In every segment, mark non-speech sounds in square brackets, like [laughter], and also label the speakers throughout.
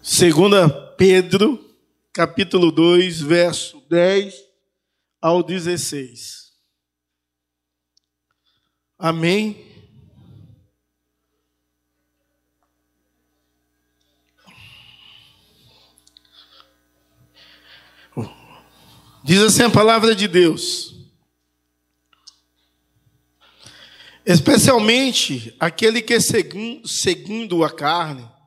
Speaker 1: Segunda Pedro, capítulo 2, verso 10 ao 16. Amém. Diz assim a palavra de Deus. Especialmente aquele que seguindo a carne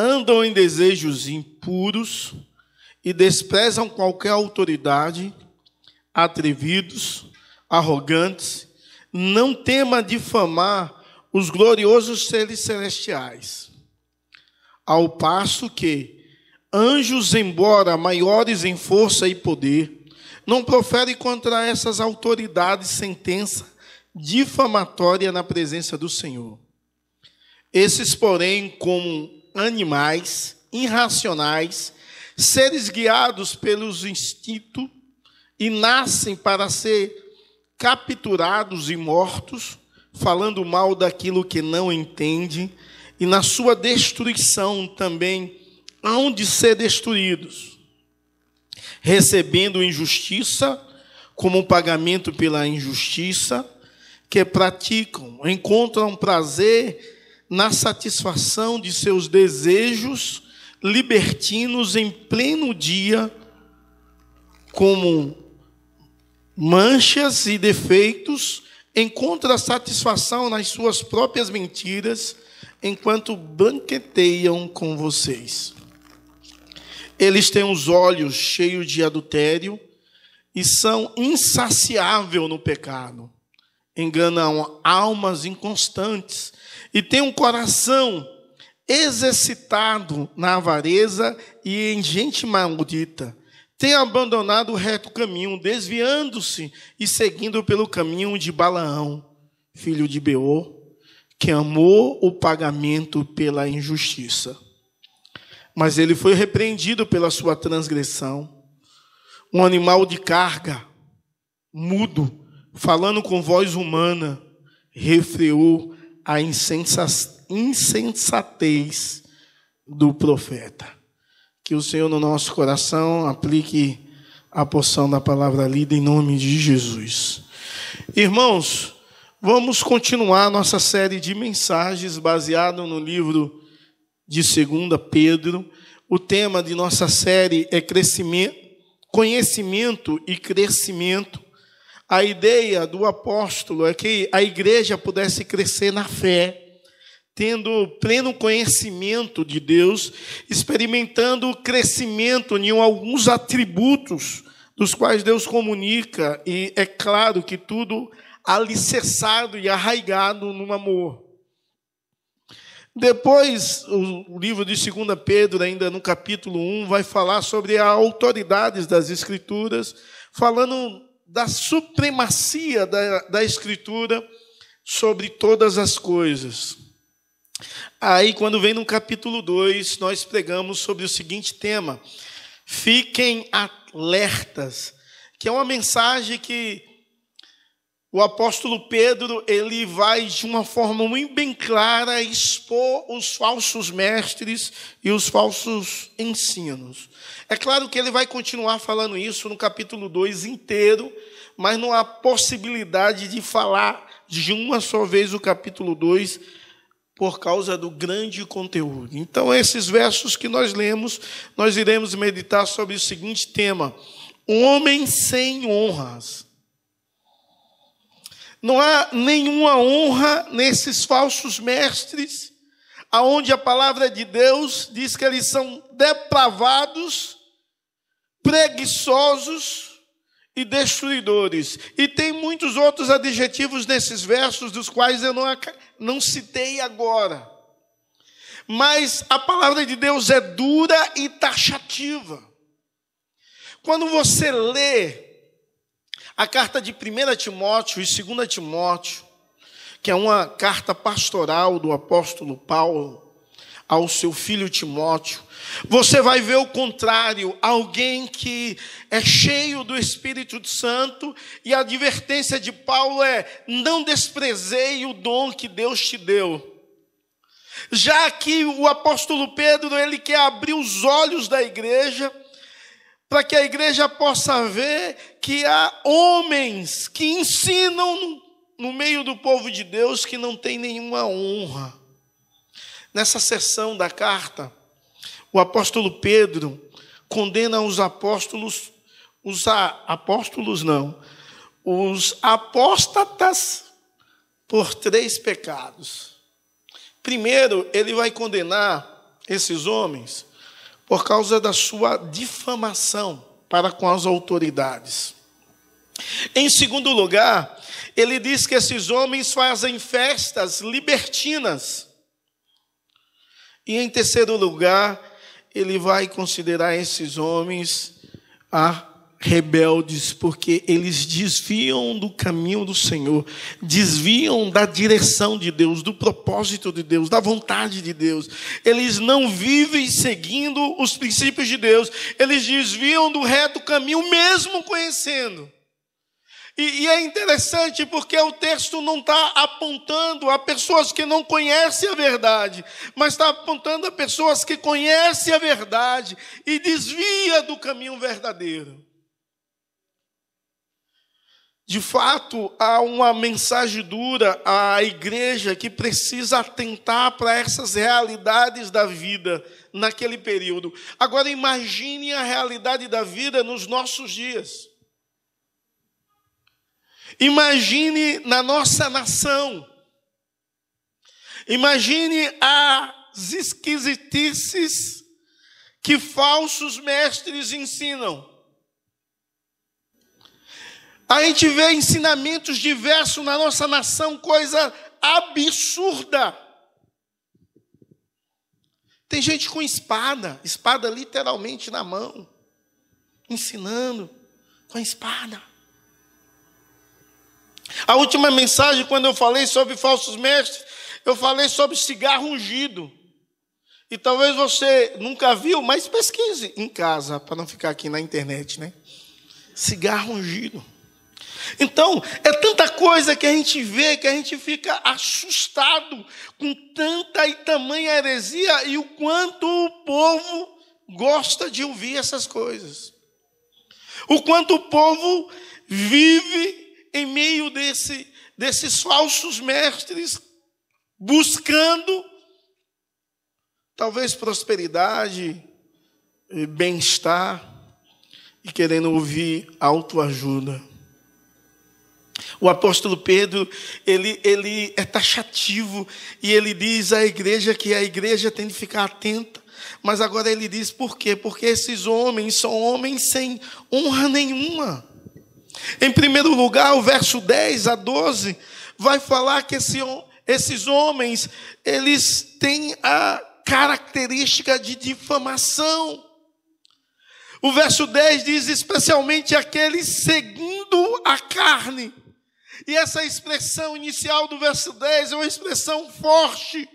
Speaker 1: andam em desejos impuros e desprezam qualquer autoridade, atrevidos, arrogantes, não tema difamar os gloriosos seres celestiais. Ao passo que anjos, embora maiores em força e poder, não proferem contra essas autoridades sentença difamatória na presença do Senhor. Esses, porém, como animais irracionais, seres guiados pelos instintos e nascem para ser capturados e mortos, falando mal daquilo que não entende, e na sua destruição também hão de ser destruídos, recebendo injustiça como pagamento pela injustiça que praticam, encontram prazer na satisfação de seus desejos libertinos em pleno dia, como manchas e defeitos, encontra satisfação nas suas próprias mentiras, enquanto banqueteiam com vocês. Eles têm os olhos cheios de adultério e são insaciáveis no pecado. Enganam almas inconstantes e tem um coração exercitado na avareza e em gente maldita. Tem abandonado o reto caminho, desviando-se e seguindo pelo caminho de Balaão, filho de Beor, que amou o pagamento pela injustiça. Mas ele foi repreendido pela sua transgressão. Um animal de carga, mudo, falando com voz humana, refreou a insensatez do profeta. Que o Senhor no nosso coração aplique a porção da palavra lida em nome de Jesus. Irmãos, vamos continuar nossa série de mensagens baseado no livro de 2 Pedro. O tema de nossa série é crescimento, conhecimento e crescimento. A ideia do apóstolo é que a igreja pudesse crescer na fé, tendo pleno conhecimento de Deus, experimentando o crescimento em alguns atributos dos quais Deus comunica, e é claro que tudo alicerçado e arraigado no amor. Depois, o livro de 2 Pedro, ainda no capítulo 1, vai falar sobre as autoridades das Escrituras, falando da supremacia da, da Escritura sobre todas as coisas. Aí, quando vem no capítulo 2, nós pregamos sobre o seguinte tema: fiquem alertas, que é uma mensagem que o apóstolo Pedro ele vai de uma forma muito bem clara expor os falsos mestres e os falsos ensinos. É claro que ele vai continuar falando isso no capítulo 2 inteiro, mas não há possibilidade de falar de uma só vez o capítulo 2 por causa do grande conteúdo. Então, esses versos que nós lemos, nós iremos meditar sobre o seguinte tema: homem sem honras. Não há nenhuma honra nesses falsos mestres, aonde a palavra de Deus diz que eles são depravados, preguiçosos e destruidores. E tem muitos outros adjetivos nesses versos, dos quais eu não, não citei agora. Mas a palavra de Deus é dura e taxativa. Quando você lê a carta de 1 Timóteo e 2 Timóteo, que é uma carta pastoral do apóstolo Paulo ao seu filho Timóteo, você vai ver o contrário, alguém que é cheio do Espírito Santo, e a advertência de Paulo é: não desprezei o dom que Deus te deu. Já que o apóstolo Pedro, ele quer abrir os olhos da igreja, para que a igreja possa ver que há homens que ensinam no meio do povo de Deus que não tem nenhuma honra. Nessa sessão da carta, o apóstolo Pedro condena os apóstolos, os apóstolos não, os apóstatas por três pecados. Primeiro, ele vai condenar esses homens por causa da sua difamação para com as autoridades. Em segundo lugar, ele diz que esses homens fazem festas libertinas. E em terceiro lugar, ele vai considerar esses homens a rebeldes, porque eles desviam do caminho do Senhor, desviam da direção de Deus, do propósito de Deus, da vontade de Deus. Eles não vivem seguindo os princípios de Deus, eles desviam do reto caminho, mesmo conhecendo. E, e é interessante porque o texto não está apontando a pessoas que não conhecem a verdade, mas está apontando a pessoas que conhecem a verdade e desvia do caminho verdadeiro. De fato, há uma mensagem dura à igreja que precisa atentar para essas realidades da vida naquele período. Agora, imagine a realidade da vida nos nossos dias. Imagine na nossa nação. Imagine as esquisitices que falsos mestres ensinam. A gente vê ensinamentos diversos na nossa nação, coisa absurda. Tem gente com espada, espada literalmente na mão, ensinando com a espada. A última mensagem, quando eu falei sobre falsos mestres, eu falei sobre cigarro ungido. E talvez você nunca viu, mas pesquise em casa, para não ficar aqui na internet, né? Cigarro ungido. Então, é tanta coisa que a gente vê que a gente fica assustado com tanta e tamanha heresia e o quanto o povo gosta de ouvir essas coisas. O quanto o povo vive em meio desse, desses falsos mestres, buscando talvez prosperidade, eh, bem-estar e querendo ouvir autoajuda. O apóstolo Pedro, ele, ele é taxativo e ele diz à igreja que a igreja tem de ficar atenta. Mas agora ele diz por quê? Porque esses homens são homens sem honra nenhuma. Em primeiro lugar, o verso 10 a 12 vai falar que esse, esses homens, eles têm a característica de difamação. O verso 10 diz especialmente aqueles seguindo a carne. E essa expressão inicial do verso 10 é uma expressão forte.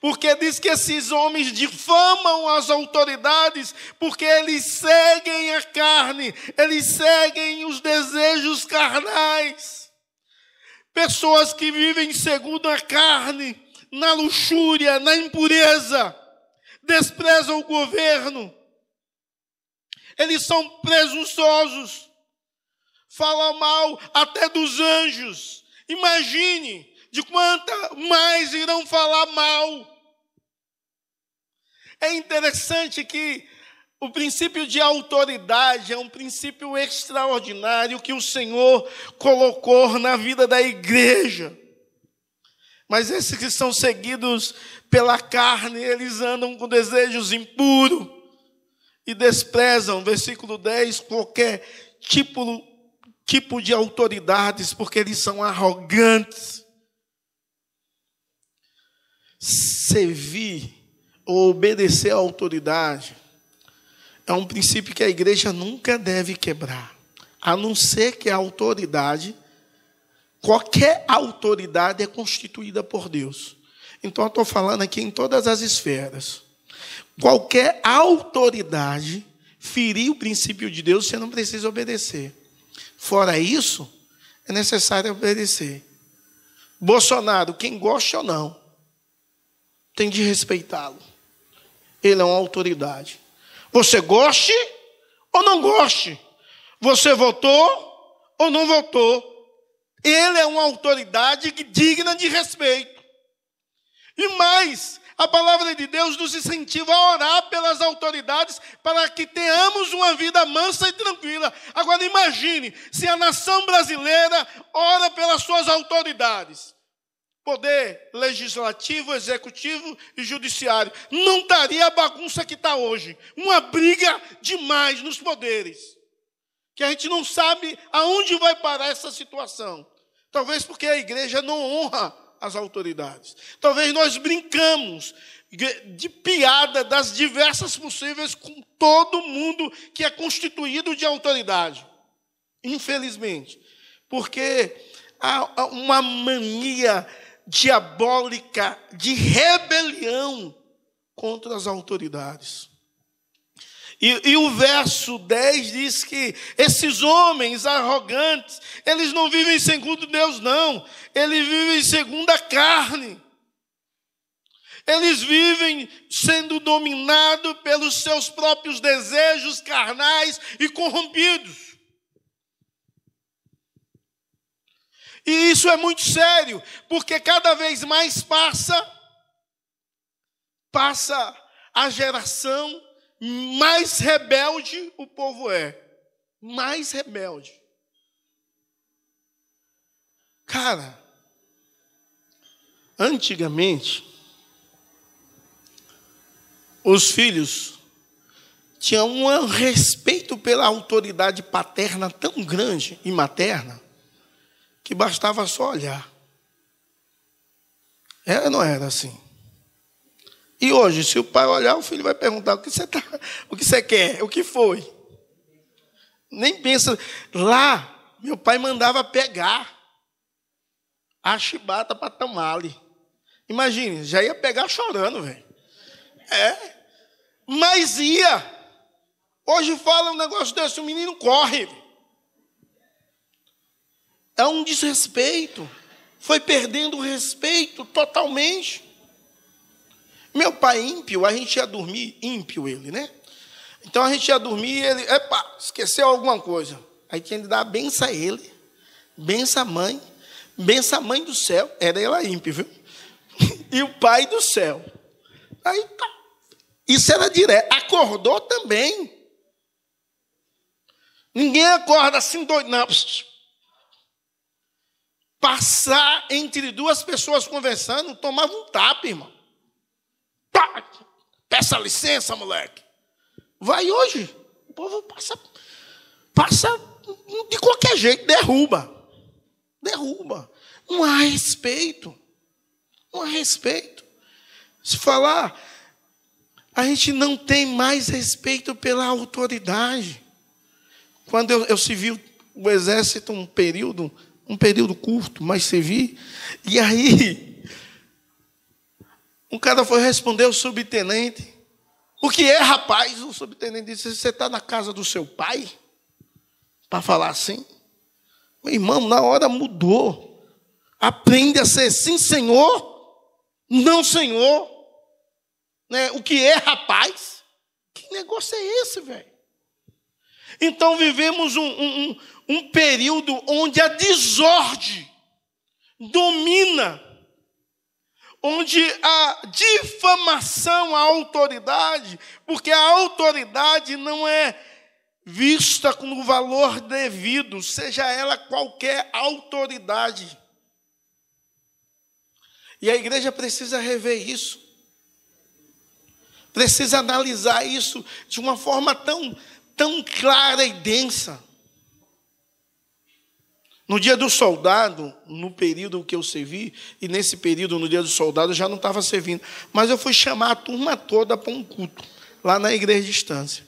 Speaker 1: Porque diz que esses homens difamam as autoridades, porque eles seguem a carne, eles seguem os desejos carnais. Pessoas que vivem segundo a carne, na luxúria, na impureza, desprezam o governo, eles são presunçosos fala mal até dos anjos. Imagine de quanta mais irão falar mal. É interessante que o princípio de autoridade é um princípio extraordinário que o Senhor colocou na vida da igreja. Mas esses que são seguidos pela carne, eles andam com desejos impuros e desprezam, versículo 10, qualquer tipo tipo de autoridades, porque eles são arrogantes. Servir ou obedecer à autoridade é um princípio que a igreja nunca deve quebrar, a não ser que a autoridade, qualquer autoridade é constituída por Deus. Então eu estou falando aqui em todas as esferas. Qualquer autoridade ferir o princípio de Deus, você não precisa obedecer. Fora isso, é necessário obedecer. Bolsonaro, quem gosta ou não, tem de respeitá-lo. Ele é uma autoridade. Você goste ou não goste. Você votou ou não votou. Ele é uma autoridade digna de respeito. E mais, a palavra de Deus nos incentiva a orar pelas autoridades para que tenhamos uma vida mansa e tranquila. Agora imagine se a nação brasileira ora pelas suas autoridades. Poder legislativo, executivo e judiciário. Não estaria a bagunça que está hoje. Uma briga demais nos poderes. Que a gente não sabe aonde vai parar essa situação. Talvez porque a igreja não honra as autoridades. Talvez nós brincamos de piada das diversas possíveis com todo mundo que é constituído de autoridade. Infelizmente. Porque há uma mania diabólica de rebelião contra as autoridades. E, e, o verso 10 diz que esses homens arrogantes, eles não vivem segundo Deus, não. Eles vivem segundo a carne. Eles vivem sendo dominados pelos seus próprios desejos carnais e corrompidos. E isso é muito sério, porque cada vez mais passa passa a geração mais rebelde o povo é. Mais rebelde. Cara, antigamente, os filhos tinham um respeito pela autoridade paterna tão grande e materna que bastava só olhar. Era ou não era assim? E hoje, se o pai olhar, o filho vai perguntar: o que você, tá, o que você quer? O que foi? Nem pensa. Lá, meu pai mandava pegar a chibata para tamale. Imagine, já ia pegar chorando, velho. É. Mas ia. Hoje fala um negócio desse, o menino corre. É um desrespeito. Foi perdendo o respeito totalmente. Meu pai ímpio, a gente ia dormir, ímpio ele, né? Então a gente ia dormir e ele, epa, esqueceu alguma coisa. Aí tinha de dar a benção a ele, benção a mãe, benção a mãe do céu. Era ela ímpio, viu? [laughs] E o pai do céu. Aí tá. Isso era direto. Acordou também. Ninguém acorda assim doido, não. Passar entre duas pessoas conversando, tomava um tapa, irmão. Pá, peça licença, moleque. Vai hoje. O povo passa, passa de qualquer jeito, derruba. Derruba. Não há respeito. Não há respeito. Se falar, a gente não tem mais respeito pela autoridade. Quando eu, eu servi o exército um período, um período curto, mas servi, e aí um cara foi responder ao subtenente. O que é, rapaz? O subtenente disse: Você está na casa do seu pai? Para falar assim? Meu irmão, na hora mudou. Aprende a ser sim, senhor, não, senhor. Né? O que é, rapaz? Que negócio é esse, velho? Então vivemos um, um, um período onde a desordem domina onde a difamação à autoridade, porque a autoridade não é vista com o valor devido, seja ela qualquer autoridade. E a igreja precisa rever isso. Precisa analisar isso de uma forma tão, tão clara e densa. No dia do soldado, no período que eu servi, e nesse período, no dia do soldado, eu já não estava servindo. Mas eu fui chamar a turma toda para um culto, lá na igreja de distância.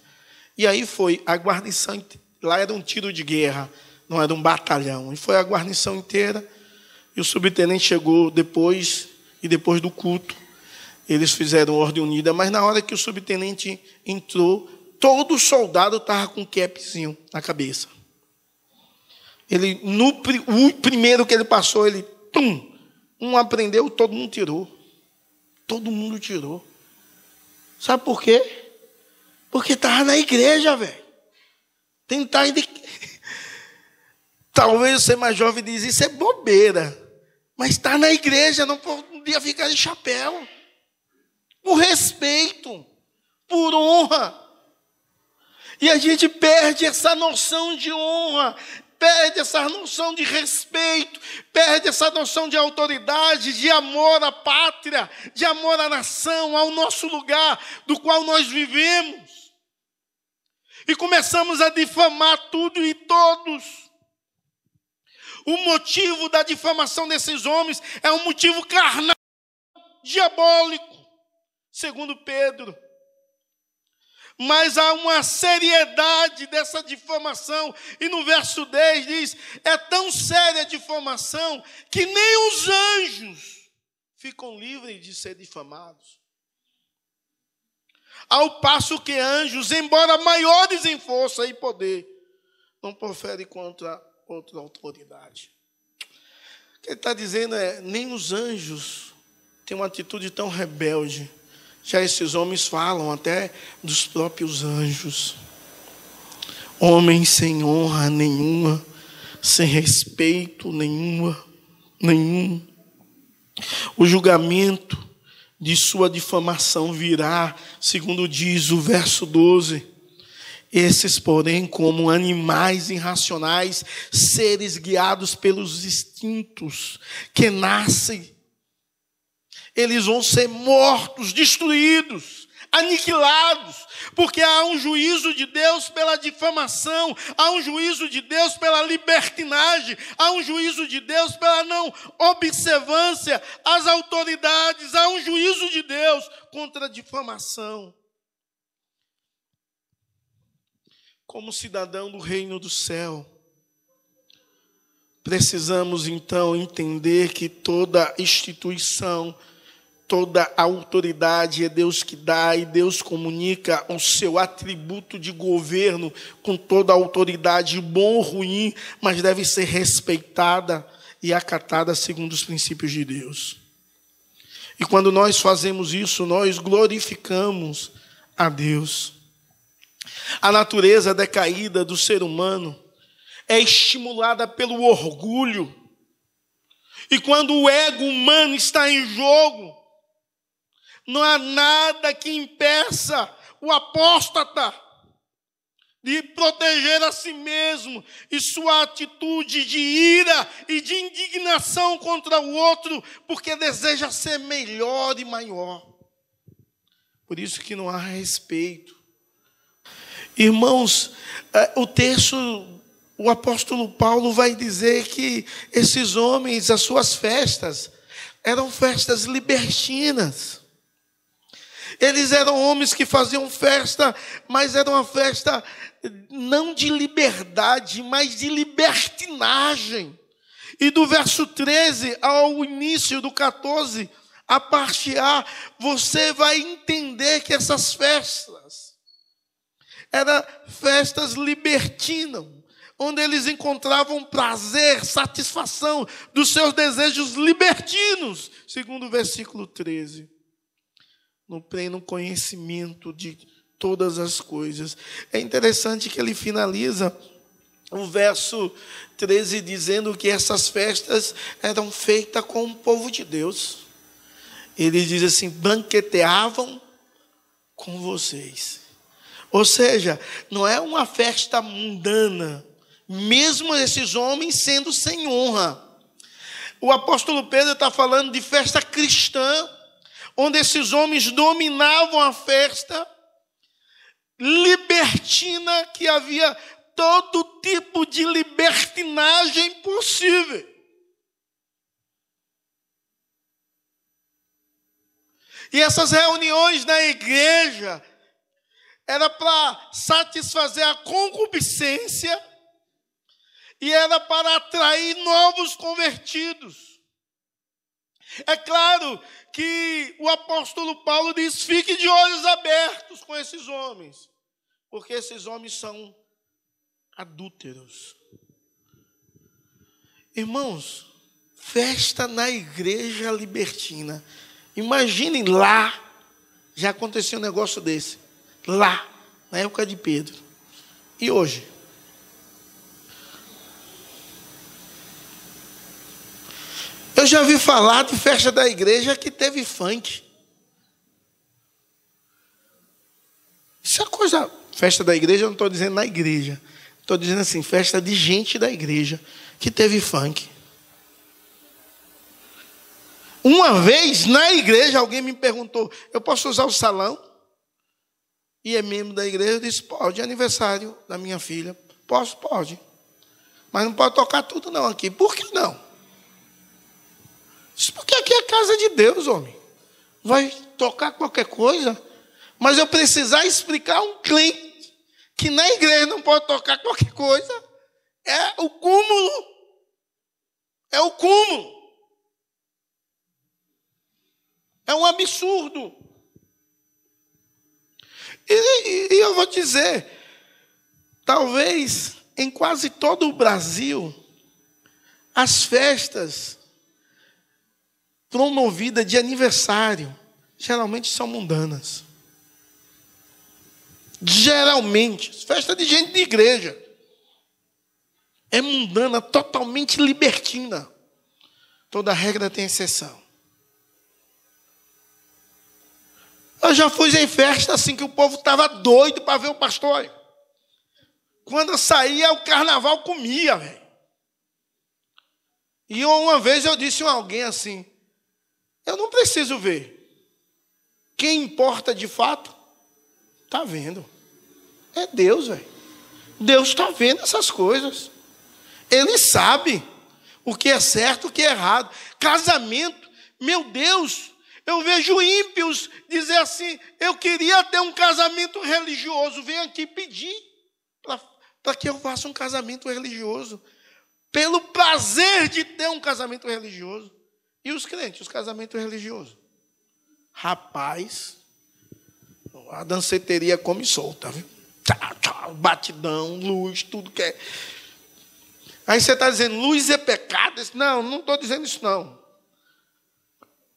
Speaker 1: E aí foi a guarnição, lá era um tiro de guerra, não era um batalhão. E foi a guarnição inteira. E o subtenente chegou depois, e depois do culto, eles fizeram ordem unida. Mas na hora que o subtenente entrou, todo soldado estava com um capzinho na cabeça. Ele, no o primeiro que ele passou, ele, tum, um aprendeu, todo mundo tirou. todo mundo tirou. Sabe por quê? Porque estava na igreja, velho. Tentar de... [laughs] Talvez você mais jovem diz, isso é bobeira. Mas está na igreja, não podia ficar de chapéu. Por respeito, por honra. E a gente perde essa noção de honra, perde essa noção de respeito, perde essa noção de autoridade, de amor à pátria, de amor à nação, ao nosso lugar do qual nós vivemos. E começamos a difamar tudo e todos. O motivo da difamação desses homens é um motivo carnal, diabólico, segundo Pedro mas há uma seriedade dessa difamação. E no verso 10 diz: é tão séria a difamação que nem os anjos ficam livres de ser difamados. Ao passo que anjos, embora maiores em força e poder, não proferem contra outra autoridade. O que ele está dizendo é: nem os anjos têm uma atitude tão rebelde já esses homens falam até dos próprios anjos. Homens sem honra nenhuma, sem respeito nenhuma, nenhum. O julgamento de sua difamação virá, segundo diz o verso 12. Esses, porém, como animais irracionais, seres guiados pelos instintos, que nascem eles vão ser mortos, destruídos, aniquilados, porque há um juízo de Deus pela difamação, há um juízo de Deus pela libertinagem, há um juízo de Deus pela não observância às autoridades, há um juízo de Deus contra a difamação. Como cidadão do reino do céu, precisamos então entender que toda instituição, toda a autoridade é Deus que dá e Deus comunica o seu atributo de governo com toda a autoridade, bom ou ruim, mas deve ser respeitada e acatada segundo os princípios de Deus. E quando nós fazemos isso, nós glorificamos a Deus. A natureza decaída do ser humano é estimulada pelo orgulho. E quando o ego humano está em jogo, não há nada que impeça o apóstata de proteger a si mesmo e sua atitude de ira e de indignação contra o outro, porque deseja ser melhor e maior. Por isso que não há respeito. Irmãos, é, o texto, o apóstolo Paulo vai dizer que esses homens, as suas festas, eram festas libertinas. Eles eram homens que faziam festa, mas era uma festa não de liberdade, mas de libertinagem. E do verso 13 ao início do 14, a parte A, você vai entender que essas festas eram festas libertinas, onde eles encontravam prazer, satisfação dos seus desejos libertinos, segundo o versículo 13 no pleno conhecimento de todas as coisas. É interessante que ele finaliza o verso 13 dizendo que essas festas eram feitas com o povo de Deus. Ele diz assim: banqueteavam com vocês. Ou seja, não é uma festa mundana, mesmo esses homens sendo sem honra. O apóstolo Pedro está falando de festa cristã onde esses homens dominavam a festa libertina, que havia todo tipo de libertinagem possível. E essas reuniões na igreja era para satisfazer a concupiscência e era para atrair novos convertidos. É claro que o apóstolo Paulo diz: fique de olhos abertos com esses homens, porque esses homens são adúlteros. Irmãos, festa na igreja libertina Imaginem lá, já aconteceu um negócio desse. Lá, na época de Pedro. E hoje? Eu já vi falar de festa da igreja que teve funk. Isso é coisa. Festa da igreja, eu não estou dizendo na igreja. Estou dizendo assim, festa de gente da igreja que teve funk. Uma vez na igreja alguém me perguntou: eu posso usar o salão? E é membro da igreja, eu disse: pode, é aniversário da minha filha. Posso? Pode. Mas não pode tocar tudo não aqui. Por que não? Porque aqui é casa de Deus, homem. Vai tocar qualquer coisa. Mas eu precisar explicar a um cliente que na igreja não pode tocar qualquer coisa. É o cúmulo. É o cúmulo. É um absurdo. E, e eu vou dizer, talvez em quase todo o Brasil, as festas promovidas de aniversário geralmente são mundanas. Geralmente, festa de gente de igreja. É mundana, totalmente libertina. Toda regra tem exceção. Eu já fui em festa assim que o povo estava doido para ver o pastor. Quando eu saía, o carnaval comia, velho. E uma vez eu disse a alguém assim: Eu não preciso ver. Quem importa de fato, está vendo. É Deus, velho. Deus está vendo essas coisas. Ele sabe o que é certo, o que é errado. Casamento, meu Deus, eu vejo ímpios dizer assim: eu queria ter um casamento religioso, vem aqui pedir para que eu faça um casamento religioso, pelo prazer de ter um casamento religioso. E os crentes, os casamentos religiosos? Rapaz, a danceteria come solta, viu? Batidão, luz, tudo que é. Aí você está dizendo, luz é pecado? Não, não estou dizendo isso não.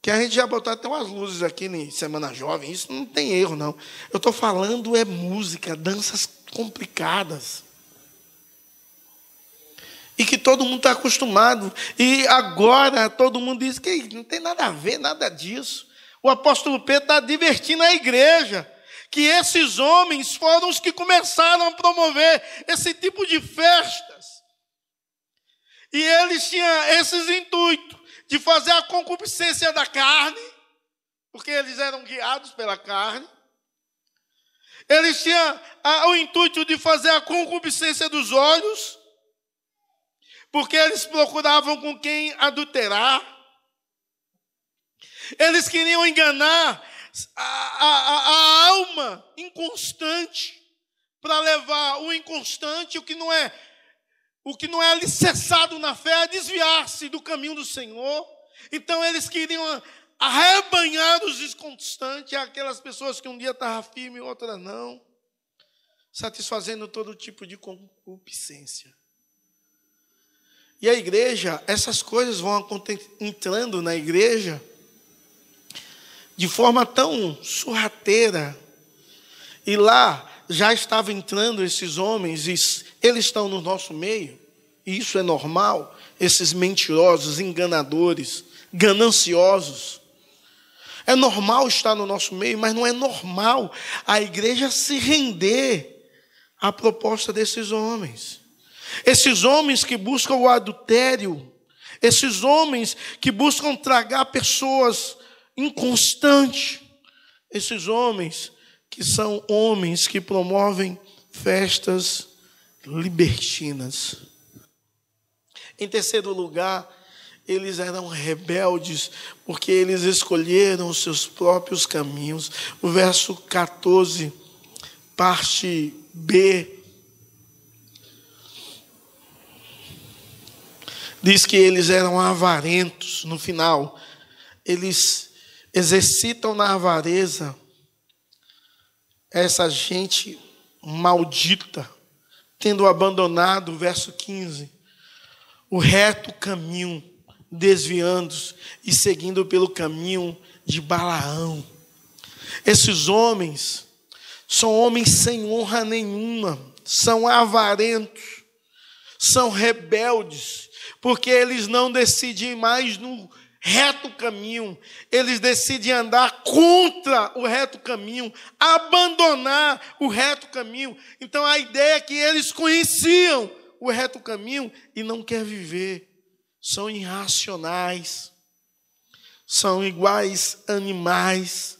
Speaker 1: Que a gente já botou até umas luzes aqui em Semana Jovem, isso não tem erro, não. Eu estou falando é música, danças complicadas. E que todo mundo está acostumado. E agora todo mundo diz que não tem nada a ver, nada disso. O apóstolo Pedro está divertindo a igreja. Que esses homens foram os que começaram a promover esse tipo de festas. E eles tinham esses intuitos de fazer a concupiscência da carne, porque eles eram guiados pela carne. Eles tinham o intuito de fazer a concupiscência dos olhos, porque eles procuravam com quem adulterar. Eles queriam enganar a, a, a alma inconstante para levar o inconstante, o que não é o que não é alicerçado na fé é desviar-se do caminho do Senhor. Então eles queriam arrebanhar os desconstantes, aquelas pessoas que um dia estavam firmes e outra não, satisfazendo todo tipo de concupiscência. E a igreja, essas coisas vão entrando na igreja de forma tão sorrateira. E lá já estavam entrando esses homens, e eles estão no nosso meio, e isso é normal, esses mentirosos, enganadores, gananciosos. É normal estar no nosso meio, mas não é normal a igreja se render à proposta desses homens. Esses homens que buscam o adultério, esses homens que buscam tragar pessoas inconstantes, esses homens que são homens que promovem festas libertinas. Em terceiro lugar, eles eram rebeldes porque eles escolheram os seus próprios caminhos. O verso 14, parte B, diz que eles eram avarentos no final. Eles exercitam na avareza essa gente maldita, tendo abandonado, verso 15, o reto caminho, desviando-se e seguindo pelo caminho de Balaão. Esses homens são homens sem honra nenhuma, são avarentos, são rebeldes, porque eles não decidem mais no reto caminho, eles decidem andar contra o reto caminho, abandonar o reto caminho. Então a ideia é que eles conheciam o reto caminho e não quer viver. São irracionais, são iguais animais,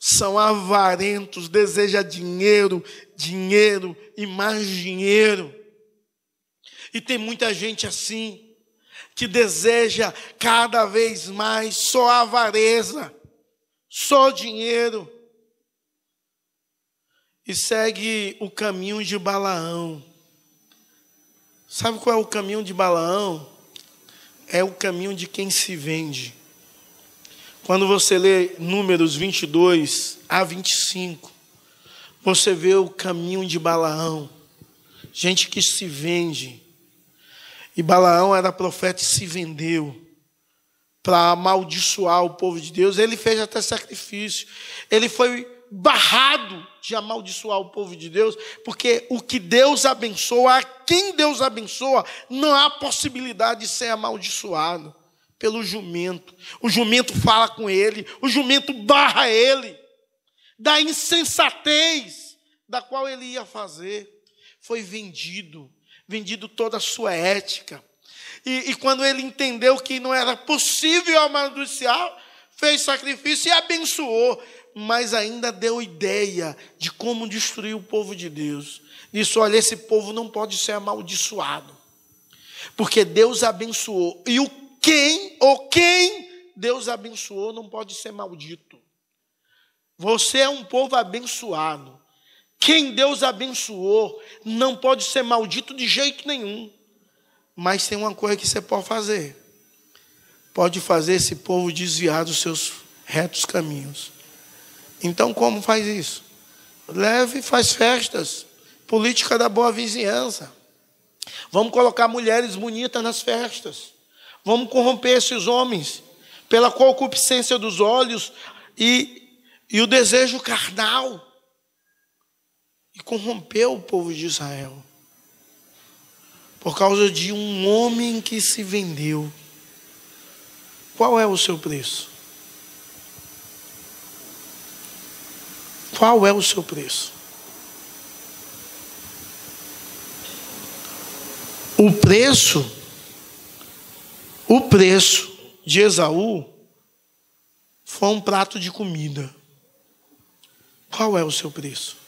Speaker 1: são avarentos, deseja dinheiro, dinheiro e mais dinheiro. E tem muita gente assim que deseja cada vez mais só avareza, só dinheiro. E segue o caminho de Balaão. Sabe qual é o caminho de Balaão? É o caminho de quem se vende. Quando você lê Números 22 a 25, você vê o caminho de Balaão. Gente que se vende e Balaão era profeta e se vendeu para amaldiçoar o povo de Deus. Ele fez até sacrifício. Ele foi barrado de amaldiçoar o povo de Deus, porque o que Deus abençoa, a quem Deus abençoa, não há possibilidade de ser amaldiçoado pelo jumento. O jumento fala com ele, o jumento barra ele da insensatez da qual ele ia fazer. Foi vendido vendido toda a sua ética. E, e quando ele entendeu que não era possível amaldiçoar, fez sacrifício e abençoou, mas ainda deu ideia de como destruir o povo de Deus. Disse: olha, esse povo não pode ser amaldiçoado, porque Deus abençoou, e o quem ou quem Deus abençoou não pode ser maldito. Você é um povo abençoado. Quem Deus abençoou não pode ser maldito de jeito nenhum. Mas tem uma coisa que você pode fazer: pode fazer esse povo desviar dos seus retos caminhos. Então, como faz isso? Leve faz festas. Política da boa vizinhança. Vamos colocar mulheres bonitas nas festas. Vamos corromper esses homens pela concupiscência dos olhos e, e o desejo carnal e corrompeu o povo de Israel por causa de um homem que se vendeu. Qual é o seu preço? Qual é o seu preço? O preço, o preço de Esaú foi um prato de comida. Qual é o seu preço?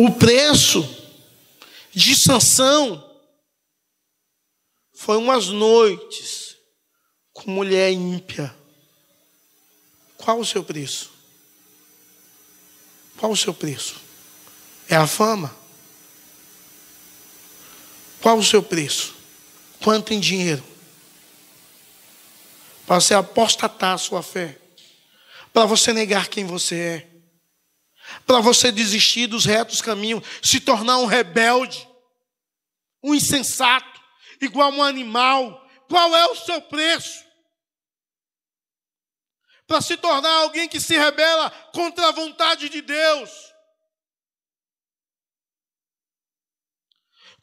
Speaker 1: O preço de Sansão foi umas noites com mulher ímpia. Qual o seu preço? Qual o seu preço? É a fama? Qual o seu preço? Quanto em dinheiro? Para você apostatar a sua fé. Para você negar quem você é para você desistir dos retos caminhos, se tornar um rebelde, um insensato, igual um animal. Qual é o seu preço? Para se tornar alguém que se rebela contra a vontade de Deus.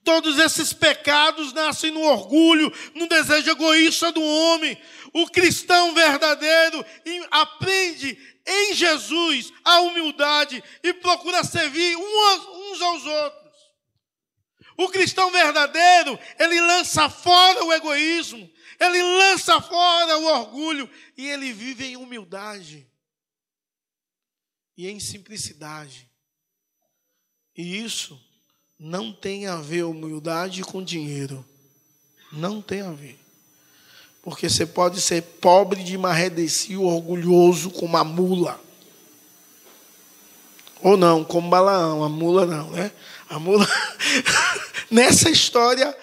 Speaker 1: Todos esses pecados nascem no orgulho, no desejo egoísta do homem. O cristão verdadeiro aprende em Jesus a humildade e procura servir uns aos outros. O cristão verdadeiro, ele lança fora o egoísmo, ele lança fora o orgulho e ele vive em humildade e em simplicidade. E isso não tem a ver humildade com dinheiro. Não tem a ver. Porque você pode ser pobre de marredecio, orgulhoso como a mula. Ou não, como Balaão, a mula não, né? A mula. [laughs] Nessa história,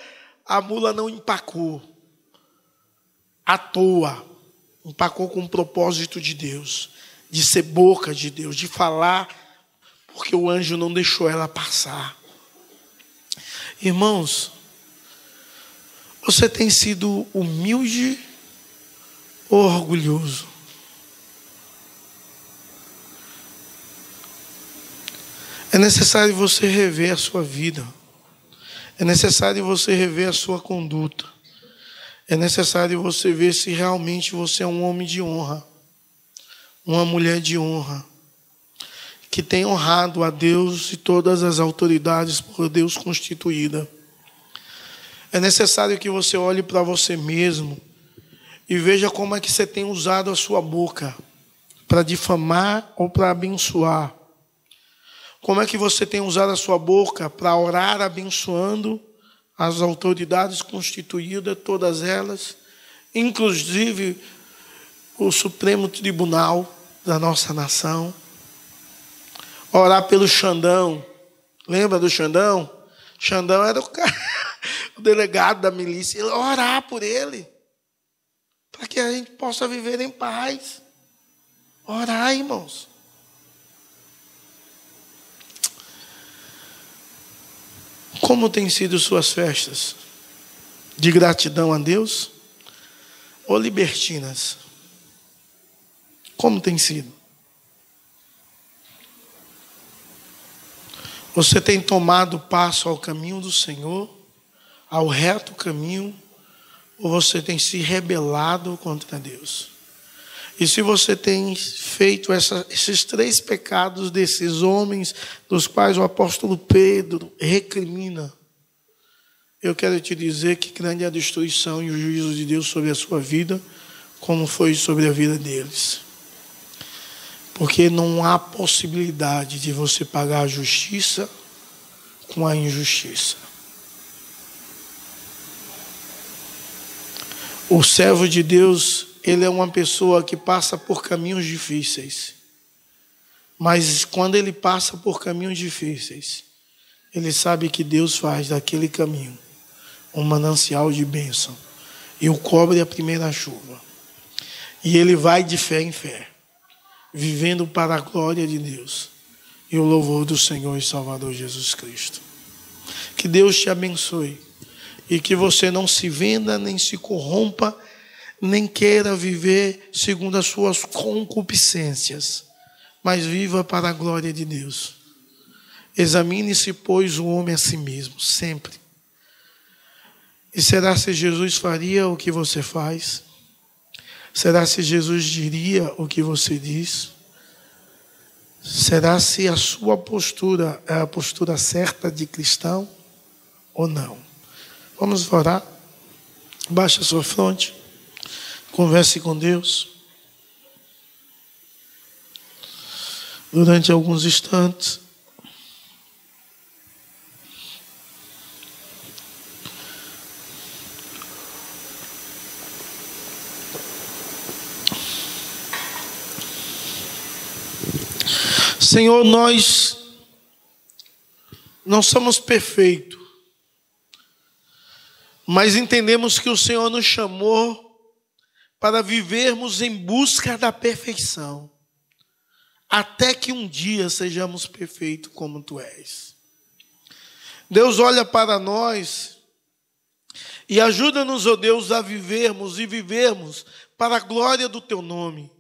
Speaker 1: a mula não empacou à toa. Empacou com o propósito de Deus, de ser boca de Deus, de falar, porque o anjo não deixou ela passar. Irmãos, você tem sido humilde orgulhoso. É necessário você rever a sua vida. É necessário você rever a sua conduta. É necessário você ver se realmente você é um homem de honra, uma mulher de honra, que tem honrado a Deus e todas as autoridades por Deus constituída. É necessário que você olhe para você mesmo e veja como é que você tem usado a sua boca para difamar ou para abençoar. Como é que você tem usado a sua boca para orar abençoando as autoridades constituídas, todas elas, inclusive o Supremo Tribunal da nossa nação. Orar pelo Xandão. Lembra do Xandão? Xandão era o, cara, [laughs] o delegado da milícia. Orar por ele. Para que a gente possa viver em paz. Orar, irmãos. Como têm sido suas festas? De gratidão a Deus? Ou libertinas? Como tem sido? Você tem tomado passo ao caminho do Senhor, ao reto caminho, ou você tem se rebelado contra Deus? E se você tem feito essa, esses três pecados desses homens, dos quais o apóstolo Pedro recrimina, eu quero te dizer que grande é a destruição e o juízo de Deus sobre a sua vida, como foi sobre a vida deles. Porque não há possibilidade de você pagar a justiça com a injustiça. O servo de Deus ele é uma pessoa que passa por caminhos difíceis. Mas quando ele passa por caminhos difíceis, ele sabe que Deus faz daquele caminho um manancial de bênção e o cobre a primeira chuva. E ele vai de fé em fé, vivendo para a glória de Deus e o louvor do Senhor e Salvador Jesus Cristo. Que Deus te abençoe e que você não se venda nem se corrompa nem queira viver segundo as suas concupiscências, mas viva para a glória de Deus. Examine-se, pois, o homem a si mesmo, sempre. E será se Jesus faria o que você faz? Será se Jesus diria o que você diz? Será se a sua postura é a postura certa de cristão ou não? Vamos orar. Baixa a sua fronte. Converse com Deus. Durante alguns instantes. Senhor, nós não somos perfeitos, mas entendemos que o Senhor nos chamou para vivermos em busca da perfeição, até que um dia sejamos perfeitos como tu és. Deus olha para nós e ajuda-nos, ó oh Deus, a vivermos e vivermos para a glória do teu nome,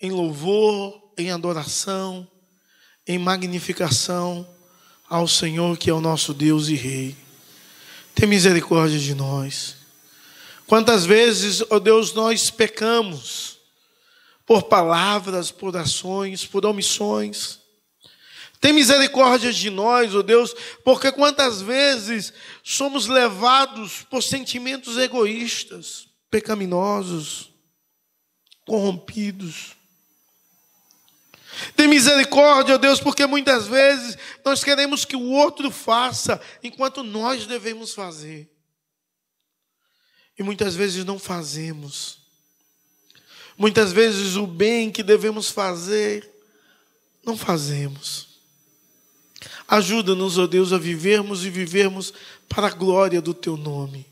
Speaker 1: em louvor, em adoração, em magnificação ao Senhor que é o nosso Deus e Rei. Tem misericórdia de nós. Quantas vezes, ó oh Deus, nós pecamos por palavras, por ações, por omissões. Tem misericórdia de nós, ó oh Deus, porque quantas vezes somos levados por sentimentos egoístas, pecaminosos, corrompidos. Tem misericórdia, ó Deus, porque muitas vezes nós queremos que o outro faça enquanto nós devemos fazer. E muitas vezes não fazemos. Muitas vezes o bem que devemos fazer, não fazemos. Ajuda-nos, ó Deus, a vivermos e vivermos para a glória do Teu nome.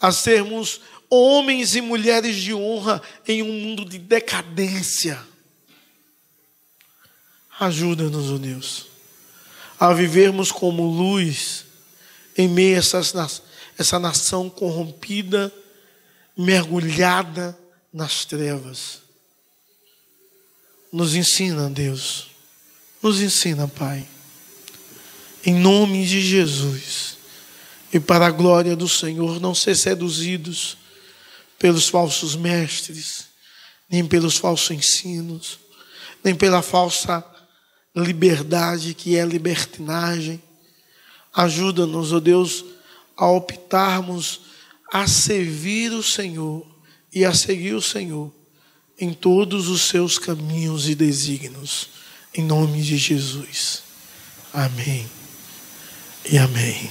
Speaker 1: A sermos homens e mulheres de honra em um mundo de decadência. Ajuda-nos, oh Deus, a vivermos como luz em meio a essas essa nação corrompida, mergulhada nas trevas. Nos ensina, Deus. Nos ensina, Pai. Em nome de Jesus. E para a glória do Senhor, não ser seduzidos pelos falsos mestres, nem pelos falsos ensinos, nem pela falsa liberdade que é libertinagem. Ajuda-nos, ó oh Deus, a optarmos a servir o Senhor e a seguir o Senhor em todos os seus caminhos e desígnios, em nome de Jesus. Amém e amém.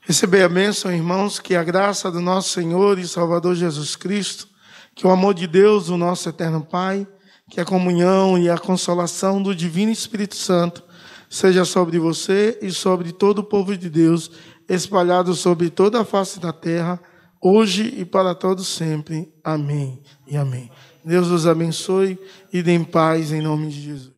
Speaker 1: Receber a bênção, irmãos, que a graça do nosso Senhor e Salvador Jesus Cristo, que o amor de Deus, o nosso eterno Pai, que a comunhão e a consolação do Divino Espírito Santo seja sobre você e sobre todo o povo de Deus, espalhado sobre toda a face da terra hoje e para todos sempre. Amém e amém. Deus os abençoe e dê paz em nome de Jesus.